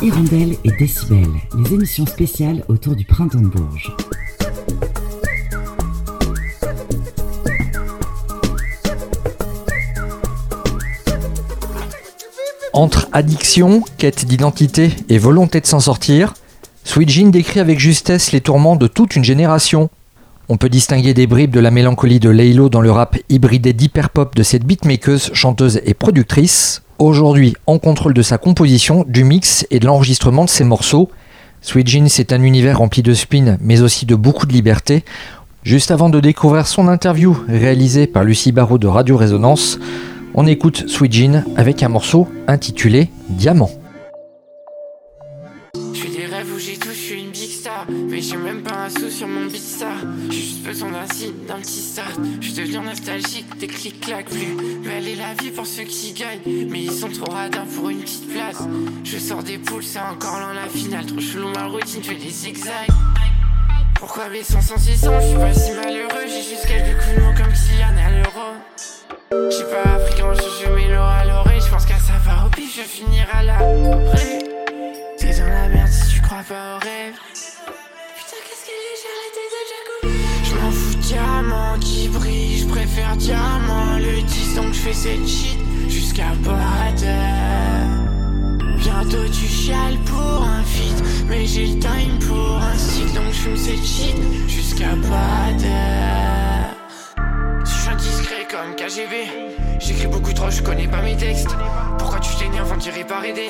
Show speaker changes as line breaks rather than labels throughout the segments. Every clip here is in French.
Hirondelle et Décibel, les émissions spéciales autour du printemps de Bourges.
Entre addiction, quête d'identité et volonté de s'en sortir, Sweet Jean décrit avec justesse les tourments de toute une génération. On peut distinguer des bribes de la mélancolie de Laylo dans le rap hybridé d'hyperpop de cette beatmakeuse, chanteuse et productrice, aujourd'hui en contrôle de sa composition, du mix et de l'enregistrement de ses morceaux. Sweet Jean, c'est un univers rempli de spin, mais aussi de beaucoup de liberté. Juste avant de découvrir son interview réalisée par Lucie Barraud de Radio Résonance, on écoute Sweet Jean avec un morceau intitulé Diamant.
Sur mon. J'ai juste besoin d'un signe, d'un petit start. Je deviens nostalgique, des clics clac plus. Belle est la vie pour ceux qui gagnent. Mais ils sont trop radins pour une petite place. Je sors des poules, c'est encore loin la finale. Trop chelou ma routine, je fais des zigzags. Pourquoi mes sont si sombres, je suis pas si malheureux. J'ai juste quelques coups de mots comme Kylian à l'euro. J'ai pas appris quand je joue mes à l'oreille. Je pense qu'à ça va au pif, je finirai à la. T'es dans la merde si tu crois pas au rêve. Je m'en fous, diamant qui brille. Je préfère diamant le 10, donc je fais cette shit jusqu'à d'heure. Bientôt tu chiales pour un feat, mais j'ai le time pour un stick, donc je fume cette shit jusqu'à d'heure. Si je suis indiscret comme KGB, j'écris beaucoup trop, je connais pas mes textes. Pourquoi tu t'énerves avant de tirer par aider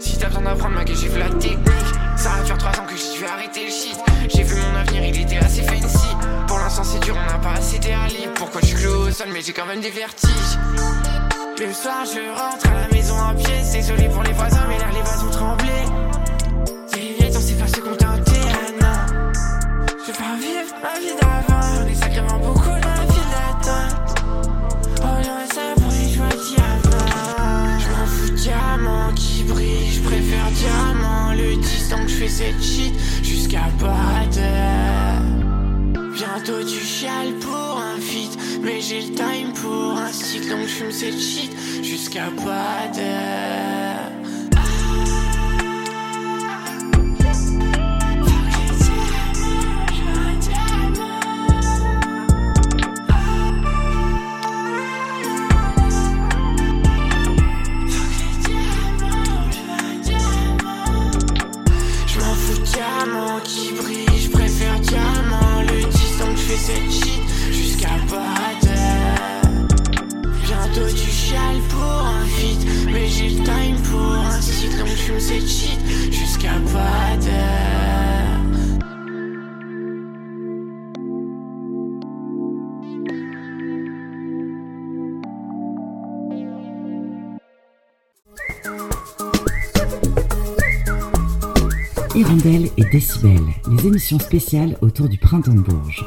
Si t'as besoin d'apprendre, ma j'ai fait la technique. Ça va faire 3 ans que je vais arrêter le shit. J'ai vu mon avenir, il était assez fancy. Pour l'instant, c'est dur, on n'a pas assez libre. Pourquoi je clôt au sol, mais j'ai quand même des vertiges. Le soir, je rentre à la maison à pied. Désolé pour les voisins, mais là, les vases vont trembler. Jusqu'à
Hirondelle et Décibel, les émissions spéciales autour du printemps de Bourges.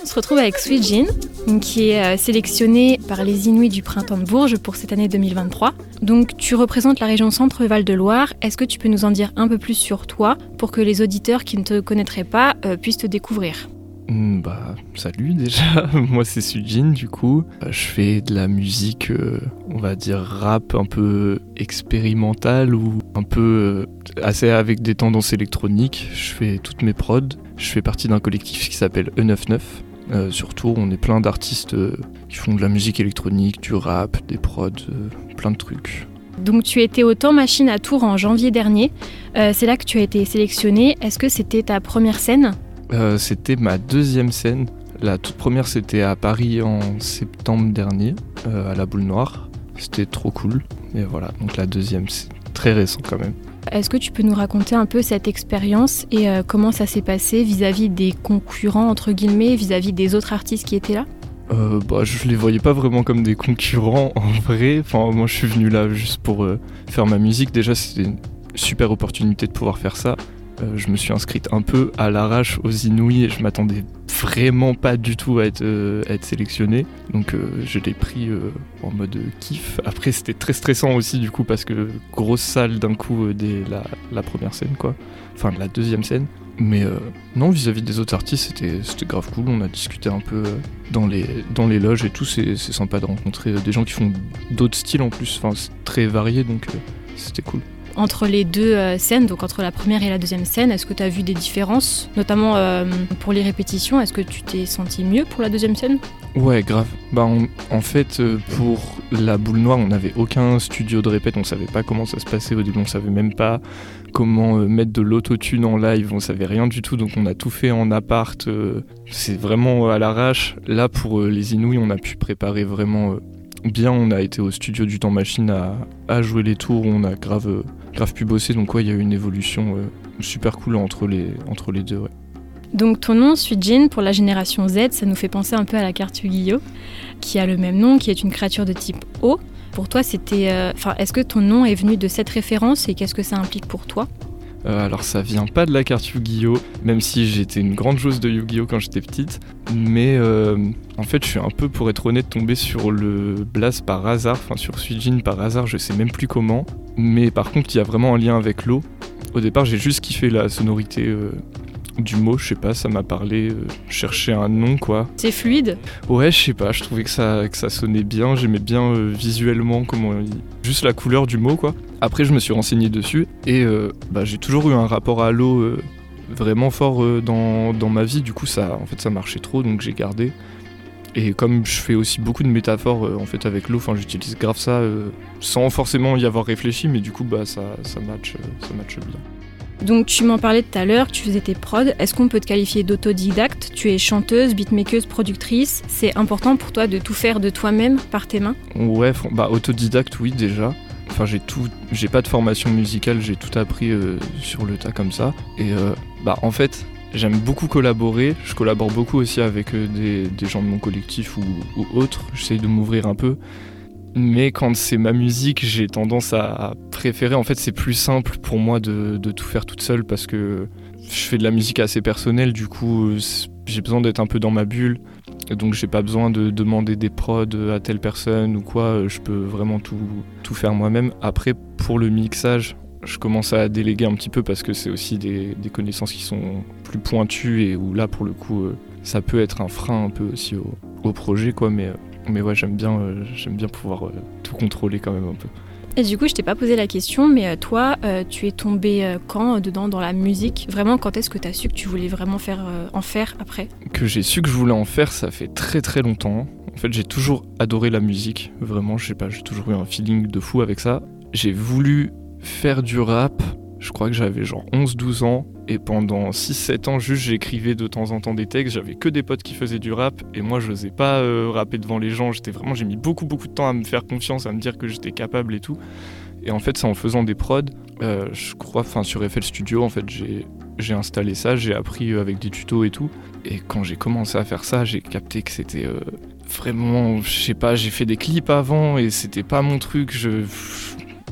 On se retrouve avec Sweet Jean, qui est euh, sélectionnée par les Inuits du printemps de Bourges pour cette année 2023. Donc tu représentes la région Centre-Val de Loire. Est-ce que tu peux nous en dire un peu plus sur toi pour que les auditeurs qui ne te connaîtraient pas euh, puissent te découvrir?
Bah, salut déjà, moi c'est Sujin du coup. Euh, Je fais de la musique, euh, on va dire rap un peu expérimentale ou un peu euh, assez avec des tendances électroniques. Je fais toutes mes prods. Je fais partie d'un collectif qui s'appelle E99. Euh, surtout, on est plein d'artistes qui font de la musique électronique, du rap, des prods, plein de trucs.
Donc tu étais au Temps Machine à Tours en janvier dernier. C'est là que tu as été sélectionné. Est-ce que c'était ta première scène?
Euh, c'était ma deuxième scène. La toute première, c'était à Paris en septembre dernier, euh, à la Boule Noire. C'était trop cool. Et voilà, donc la deuxième, c'est très récent quand même.
Est-ce que tu peux nous raconter un peu cette expérience et euh, comment ça s'est passé vis-à-vis des concurrents, entre guillemets, vis-à-vis des autres artistes qui étaient là?
Euh, bah, je les voyais pas vraiment comme des concurrents en vrai. Enfin, moi, je suis venu là juste pour euh, faire ma musique. Déjà, c'était une super opportunité de pouvoir faire ça. Euh, je me suis inscrite un peu à l'arrache aux Inouïs et je m'attendais vraiment pas du tout à être, euh, sélectionné. Donc, euh, je l'ai pris en mode kiff. Après, c'était très stressant aussi, du coup, parce que grosse salle d'un coup dès la, première scène, quoi. Enfin, la deuxième scène. Mais non, vis-à-vis des autres artistes, c'était, grave cool. On a discuté un peu dans les, dans les loges et tout. C'est, sympa de rencontrer des gens qui font d'autres styles en plus. Enfin, c'est très varié, donc c'était cool.
Entre les deux euh, scènes, donc entre la première et la deuxième scène, est-ce que tu as vu des différences Notamment euh, pour les répétitions, est-ce que tu t'es senti mieux pour la deuxième scène?
Ouais, grave. Bah, en fait, euh, pour la boule noire, on n'avait aucun studio de répète. On savait pas comment ça se passait au début. On savait même pas comment mettre de l'autotune en live. On savait rien du tout. Donc, on a tout fait en appart. c'est vraiment à l'arrache. Là, pour les Inouïs, on a pu préparer vraiment bien. On a été au studio du temps machine à, jouer les tours. On a grave, grave pu bosser. Donc, il y a eu une évolution euh, super cool entre les, deux.
Donc ton nom, Suijin, pour la génération Z, ça nous fait penser un peu à la carte qui a le même nom, qui est une créature de type O. Pour toi, c'était, euh, enfin, est-ce que ton nom est venu de cette référence et qu'est-ce que ça implique pour toi?
Euh, alors ça vient pas de la carte Yu-Gi-Oh, même si j'étais une grande joueuse de Yu-Gi-Oh quand j'étais petite, mais euh, en fait je suis un peu, pour être honnête, tombé sur le Blast par hasard, enfin sur Suijin par hasard, je sais même plus comment, mais par contre il y a vraiment un lien avec l'eau. Au départ j'ai juste kiffé la sonorité euh, du mot, je sais pas, ça m'a parlé, chercher un nom quoi.
C'est fluide?
Ouais, je sais pas, je trouvais que ça, que ça sonnait bien, j'aimais bien visuellement comment il- juste la couleur du mot quoi. Après, je me suis renseigné dessus et euh, bah, j'ai toujours eu un rapport à l'eau euh, vraiment fort euh, dans, dans ma vie. Du coup, ça, en fait, ça marchait trop, donc j'ai gardé. Et comme je fais aussi beaucoup de métaphores en fait avec l'eau, j'utilise grave ça sans forcément y avoir réfléchi, mais du coup bah ça, ça match, ça match bien.
Donc tu m'en parlais tout à l'heure, tu faisais tes prods. Est-ce qu'on peut te qualifier d'autodidacte? Tu es chanteuse, beatmakeuse, productrice. C'est important pour toi de tout faire de toi-même par tes mains?
Ouais, bah autodidacte, oui déjà. Enfin, j'ai tout, j'ai pas de formation musicale, j'ai tout appris euh, sur le tas comme ça. Et euh, bah en fait, j'aime beaucoup collaborer. Je collabore beaucoup aussi avec euh, des, gens de mon collectif ou, autres. J'essaye de m'ouvrir un peu. Mais quand c'est ma musique, j'ai tendance à, préférer. En fait, c'est plus simple pour moi de, tout faire toute seule parce que je fais de la musique assez personnelle. Du coup, j'ai besoin d'être un peu dans ma bulle. Donc j'ai pas besoin de demander des prods à telle personne ou quoi, je peux vraiment tout, tout faire moi-même. Après pour le mixage, je commence à déléguer un petit peu parce que c'est aussi des, des connaissances qui sont plus pointues et où là pour le coup euh, ça peut être un frein un peu aussi au, au projet quoi mais, euh, mais ouais j'aime bien, euh, j'aime bien pouvoir tout contrôler quand même un peu.
Et du coup, je t'ai pas posé la question, mais euh, toi, euh, tu es tombé euh, quand dedans dans la musique? Vraiment, quand est-ce que tu as su que tu voulais vraiment faire, en faire après?
Que j'ai su que je voulais en faire, ça fait très très longtemps. En fait, j'ai toujours adoré la musique, vraiment, je sais pas, j'ai toujours eu un feeling de fou avec ça. J'ai voulu faire du rap, je crois que j'avais genre 11-12 ans, et pendant 6-7 ans, juste j'écrivais de temps en temps des textes, j'avais que des potes qui faisaient du rap, et moi je n'osais pas euh, rapper devant les gens, j'étais vraiment, j'ai mis beaucoup beaucoup de temps à me faire confiance, à me dire que j'étais capable et tout. Et en fait, c'est en faisant des prods, euh, je crois, enfin sur FL Studio, en fait, j'ai installé ça, j'ai appris euh, avec des tutos et tout. Et quand j'ai commencé à faire ça, j'ai capté que c'était vraiment, je sais pas, j'ai fait des clips avant et c'était pas mon truc. Je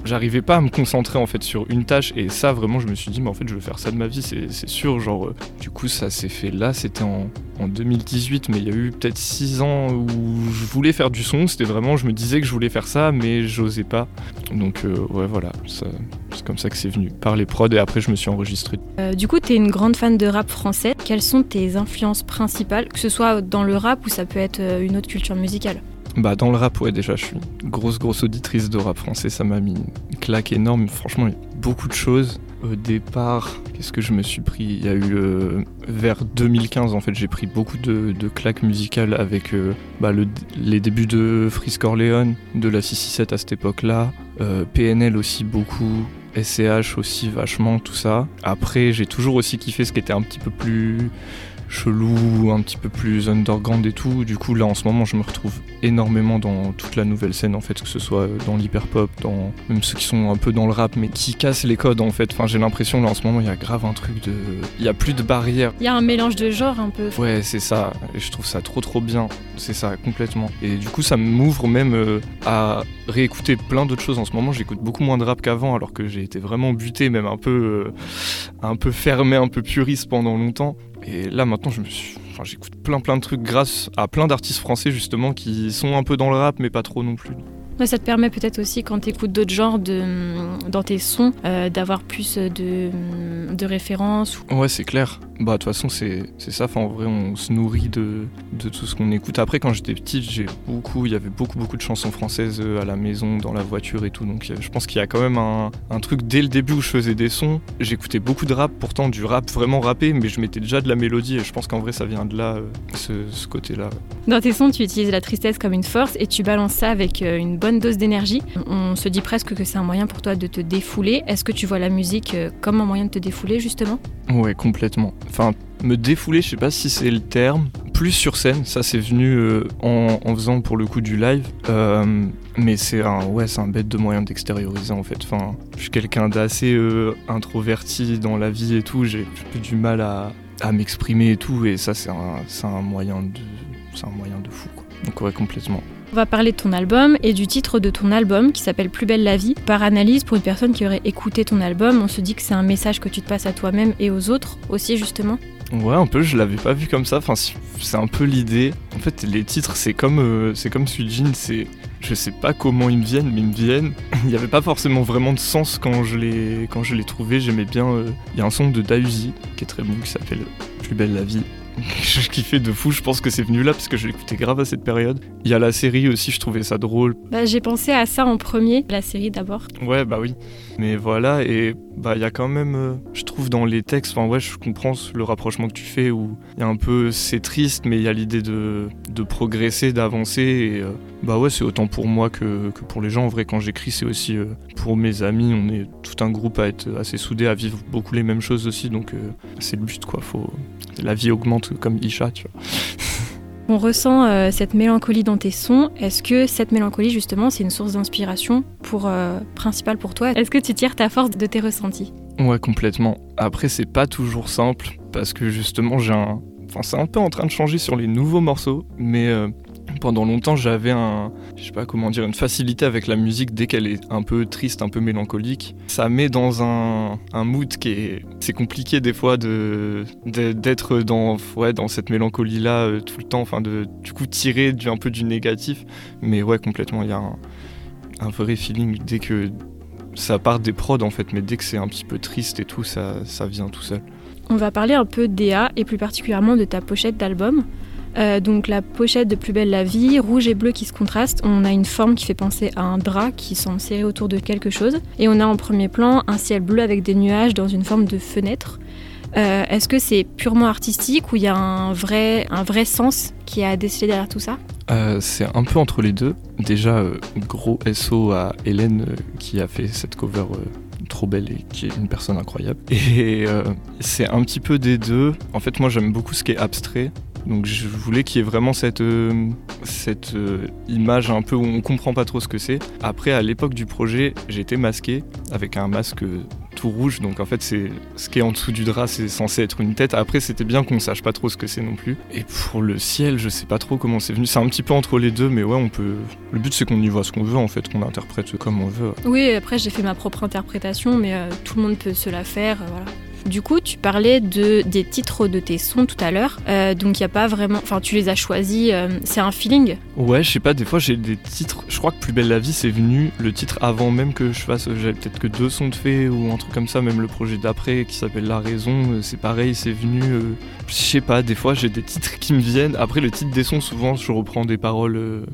j'arrivais pas à me concentrer en fait sur une tâche. Et ça vraiment je me suis dit mais en fait je veux faire ça de ma vie. C'est sûr genre euh, du coup ça s'est fait là. C'était en, en 2018 mais il y a eu peut-être 6 ans où je voulais faire du son. C'était vraiment je me disais que je voulais faire ça mais j'osais pas. Donc euh, ouais voilà. C'est comme ça que c'est venu par les prods. Et après je me suis enregistré.
Euh, Du coup, tu es une grande fan de rap français. Quelles sont tes influences principales, que ce soit dans le rap ou ça peut être une autre culture musicale?
Bah dans le rap ouais déjà je suis une grosse grosse auditrice de rap français ça m'a mis une claque énorme. Franchement il y a beaucoup de choses. Au départ qu'est-ce que je me suis pris? Il y a eu euh, vers 2015 en fait j'ai pris beaucoup de, claques musicales avec euh, bah, le- les débuts de Frisk Orleans de la 667 à cette époque là PNL aussi beaucoup SCH aussi vachement tout ça. Après j'ai toujours aussi kiffé ce qui était un petit peu plus chelou, un petit peu plus underground et tout. Du coup, là en ce moment, je me retrouve énormément dans toute la nouvelle scène en fait, que ce soit dans l'hyperpop, dans même ceux qui sont un peu dans le rap, mais qui cassent les codes en fait. Enfin, j'ai l'impression là en ce moment, il y a grave un truc de, il y a plus de barrières.
Il y a un mélange de genres un peu.
Ouais, c'est ça. Et je trouve ça trop trop bien. C'est ça, complètement. Et du coup, ça m'ouvre même euh, à réécouter plein d'autres choses. En ce moment, j'écoute beaucoup moins de rap qu'avant, alors que j'ai été vraiment buté, même un peu, euh, un peu fermé, un peu puriste pendant longtemps. Et là, maintenant, je me suis... enfin, j'écoute plein plein de trucs grâce à plein d'artistes français, justement, qui sont un peu dans le rap, mais pas trop non plus.
ça te permet peut-être aussi quand tu écoutes d'autres genres de, dans tes sons euh, d'avoir plus de, de références.
Ouais, c'est clair. Bah, de toute façon, c'est ça. En vrai, on se nourrit de, de tout ce qu'on écoute. Après, quand j'étais petit, j'ai beaucoup, il y avait beaucoup, beaucoup de chansons françaises euh, à la maison, dans la voiture et tout. Donc, je pense qu'il y a quand même un, un, truc dès le début où je faisais des sons. J'écoutais beaucoup de rap, pourtant du rap vraiment rappé, mais je mettais déjà de la mélodie. Et je pense qu'en vrai, ça vient de là, euh, ce, ce côté-là.
Dans tes sons, tu utilises la tristesse comme une force et tu balances ça avec une bonne dose d'énergie. On se dit presque que c'est un moyen pour toi de te défouler. Est-ce que tu vois la musique comme un moyen de te défouler, justement?
Ouais, complètement. Enfin, me défouler, je sais pas si c'est le terme. Plus sur scène, ça c'est venu euh, en, faisant pour le coup du live. Euh, mais c'est un, ouais, un bête de moyen d'extérioriser en fait. Enfin, je suis quelqu'un d'assez euh, introverti dans la vie et tout. J'ai plus du mal à, à m'exprimer et tout. Et ça, c'est un, un, moyen de, c'est un moyen de fou. Quoi. Donc ouais, complètement.
On va parler de ton album et du titre de ton album qui s'appelle Plus belle la vie. Par analyse, pour une personne qui aurait écouté ton album, on se dit que c'est un message que tu te passes à toi-même et aux autres aussi justement.
Ouais, un peu, je l'avais pas vu comme ça. Enfin, c'est un peu l'idée. En fait, les titres, c'est comme, euh, c'est comme Sujin, c'est. Je sais pas comment ils me viennent, mais ils me viennent. Il n'y avait pas forcément vraiment de sens quand je l'ai, quand trouvé. J'aimais bien. Euh, il y a un son de Dausi qui est très bon qui s'appelle Plus belle la vie je kiffais de fou, je pense que c'est venu là parce que je l'écoutais grave à cette période. Il y a la série aussi, je trouvais ça drôle.
Bah, j'ai pensé à ça en premier, la série d'abord.
Ouais, bah oui. Mais voilà, et bah il y a quand même, euh, je trouve dans les textes, enfin ouais, je comprends le rapprochement que tu fais où il y a un peu, c'est triste, mais il y a l'idée de, de, progresser, d'avancer. Et euh, bah ouais, c'est autant pour moi que, que, pour les gens. En vrai, quand j'écris, c'est aussi euh, pour mes amis. On est tout un groupe à être assez soudés, à vivre beaucoup les mêmes choses aussi. Donc c'est le but, quoi. Faut, la vie augmente comme Isha, tu vois.
On ressent euh, cette mélancolie dans tes sons. Est-ce que cette mélancolie, justement, c'est une source d'inspiration pour, euh, principale pour toi? Est-ce que tu tires ta force de tes ressentis?
Ouais, complètement. Après, c'est pas toujours simple parce que justement, j'ai un. Enfin, c'est un peu en train de changer sur les nouveaux morceaux, mais euh, pendant longtemps, j'avais un, je sais pas comment dire, une facilité avec la musique dès qu'elle est un peu triste, un peu mélancolique. Ça met dans un, mood qui est, c'est compliqué des fois de d'être dans, ouais, dans cette mélancolie là euh, tout le temps, enfin de, du coup tirer du, un peu du négatif. Mais ouais, complètement, il y a un, un vrai feeling dès que ça part des prods en fait, mais dès que c'est un petit peu triste et tout, ça, ça vient tout seul.
On va parler un peu d'EA et plus particulièrement de ta pochette d'album. Euh, donc la pochette de Plus belle la vie, rouge et bleu qui se contrastent. On a une forme qui fait penser à un drap qui semble serré autour de quelque chose. Et on a en premier plan un ciel bleu avec des nuages dans une forme de fenêtre. Euh, est-ce que c'est purement artistique ou il y a un vrai, un vrai sens qui a décelé derrière tout ça?
Euh, C'est un peu entre les deux. Déjà, gros SO à Hélène qui a fait cette cover trop belle et qui est une personne incroyable. Et c'est un petit peu des deux. En fait, moi j'aime beaucoup ce qui est abstrait. Donc je voulais qu'il y ait vraiment cette, euh, euh, image un peu où on comprend pas trop ce que c'est. Après, à l'époque du projet, j'étais masqué avec un masque tout rouge. Donc en fait, c'est ce qui est en dessous du drap, c'est censé être une tête. Après, c'était bien qu'on sache pas trop ce que c'est non plus. Et pour le ciel, je sais pas trop comment c'est venu. C'est un petit peu entre les deux, mais ouais, on peut. Le but, c'est qu'on y voit ce qu'on veut en fait, qu'on interprète comme on veut.
Oui, après, j'ai fait ma propre interprétation, mais euh, tout le monde peut se la faire. voilà. Du coup, tu parlais de, des titres de tes sons tout à l'heure. Euh, donc, il n'y a pas vraiment. Enfin, tu les as choisis. Euh, c'est un feeling?
Ouais, je sais pas. Des fois, j'ai des titres. Je crois que Plus belle la vie, c'est venu le titre avant même que je fasse. J'avais peut-être que deux sons de fait ou un truc comme ça. Même le projet d'après qui s'appelle La Raison, euh, c'est pareil. C'est venu. je sais pas. Des fois, j'ai des titres qui me viennent. Après, le titre des sons, souvent, je reprends des paroles.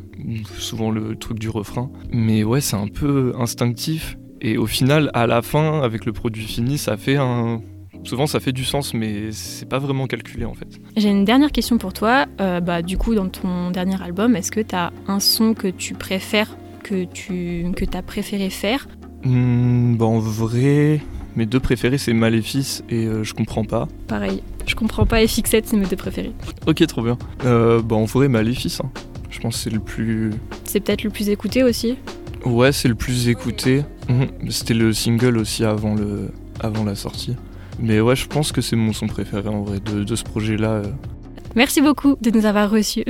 souvent le truc du refrain. Mais ouais, c'est un peu instinctif. Et au final, à la fin, avec le produit fini, ça fait un, souvent ça fait du sens, mais c'est pas vraiment calculé en fait.
J'ai une dernière question pour toi. Euh, bah, du coup, dans ton dernier album, est-ce que tu as un son que tu préfères, que tu que as préféré faire?
Mmh, bah, En vrai, mes deux préférés c'est Maléfice et euh, Je comprends pas.
Pareil, Je comprends pas et Fixette, c'est mes deux préférés.
Ok, trop bien. Euh, bah, en vrai, Maléfice. Hein. Je pense que c'est le plus.
C'est peut-être le plus écouté aussi?
Ouais, c'est le plus écouté. Mmh. C'était le single aussi avant, le... avant la sortie. Mais ouais, je pense que c'est mon son préféré en vrai de, ce projet-là. Euh.
Merci beaucoup de nous avoir reçus.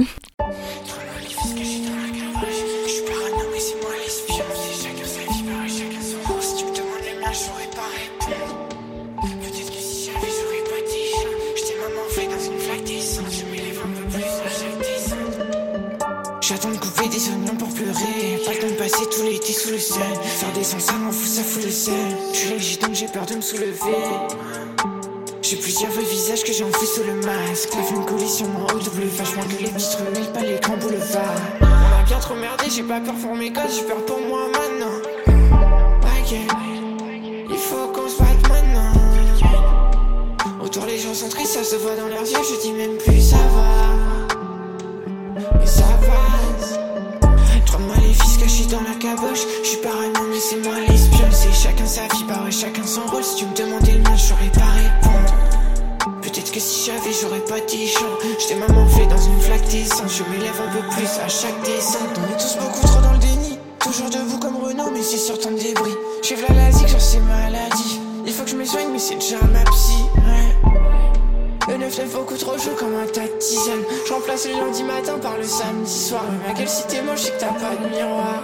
J'attends de couper des oignons pour pleurer. Pas le temps de passer fout le seul. Faire des sons, ça m'en fout, ça fout le seul. Je suis légitime, donc j'ai peur de me soulever. J'ai plusieurs vieux visages que j'ai enfouis sous le masque. La flemme collision en haut double vachement que les petites ruelles, pas l'écran boulevard. On a bien trop merdé, j'ai pas peur pour mes gosses, j'ai peur pour moi maintenant. Ok, il faut qu'on se batte maintenant. Autour les gens sont tristes, ça se voit dans leurs yeux, je dis même plus ça va. Dans la caboche. Je suis parano, mais c'est moi l'espion. C'est chacun sa vie, bah ouais, chacun son rôle. Si tu me demandais le mien, j'aurais pas répondre. Peut-être que si j'avais, j'aurais pas dit chant. J'étais maman fait dans une flaque d'essence. Je m'élève un peu plus à chaque descente. On est tous beaucoup trop dans le déni. Toujours debout comme Renault, mais c'est sur de débris. J'ai la zik, genre c'est maladie. Il faut que je me soigne, mais c'est déjà ma psy. Ouais. Le 9-9 beaucoup trop chaud comme un tas de tisane. Je remplace le lundi matin par le samedi soir. Mais ma gueule, si t'es moche, que t'as pas de miroir.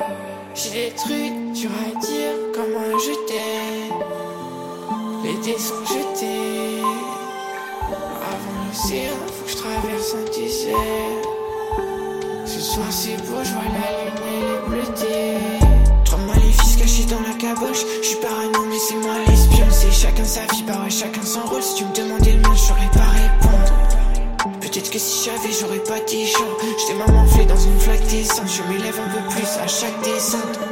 J'ai des trucs durs à dire comme un je t'aime. Les dés sont jetés. Avant l'océan, faut que je traverse un désert. Ce soir c'est beau, je vois la lune elle est bleutée. Trois maléfices cachés dans la caboche. Je suis parano, mais c'est moi l'espion. Chacun sa vie, ouais, chacun son rôle. Si tu me demandais le mien, j'aurais pas répondre. Peut-être que si j'avais, j'aurais pas dit chant. J'étais maman fait dans une flaque d'essence. Je m'élève un peu plus à chaque descente.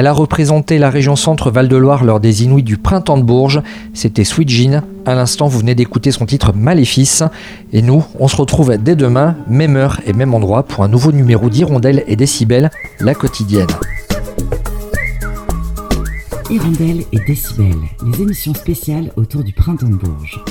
Elle a représenté la région centre Val-de-Loire lors des Inuits du printemps de Bourges. C'était Sweet Jean. À l'instant, vous venez d'écouter son titre Maléfice. Et nous, on se retrouve dès demain, même heure et même endroit, pour un nouveau numéro d'Hirondelle et Décibel, la quotidienne.
Hirondelle et Décibel, les émissions spéciales autour du printemps de Bourges.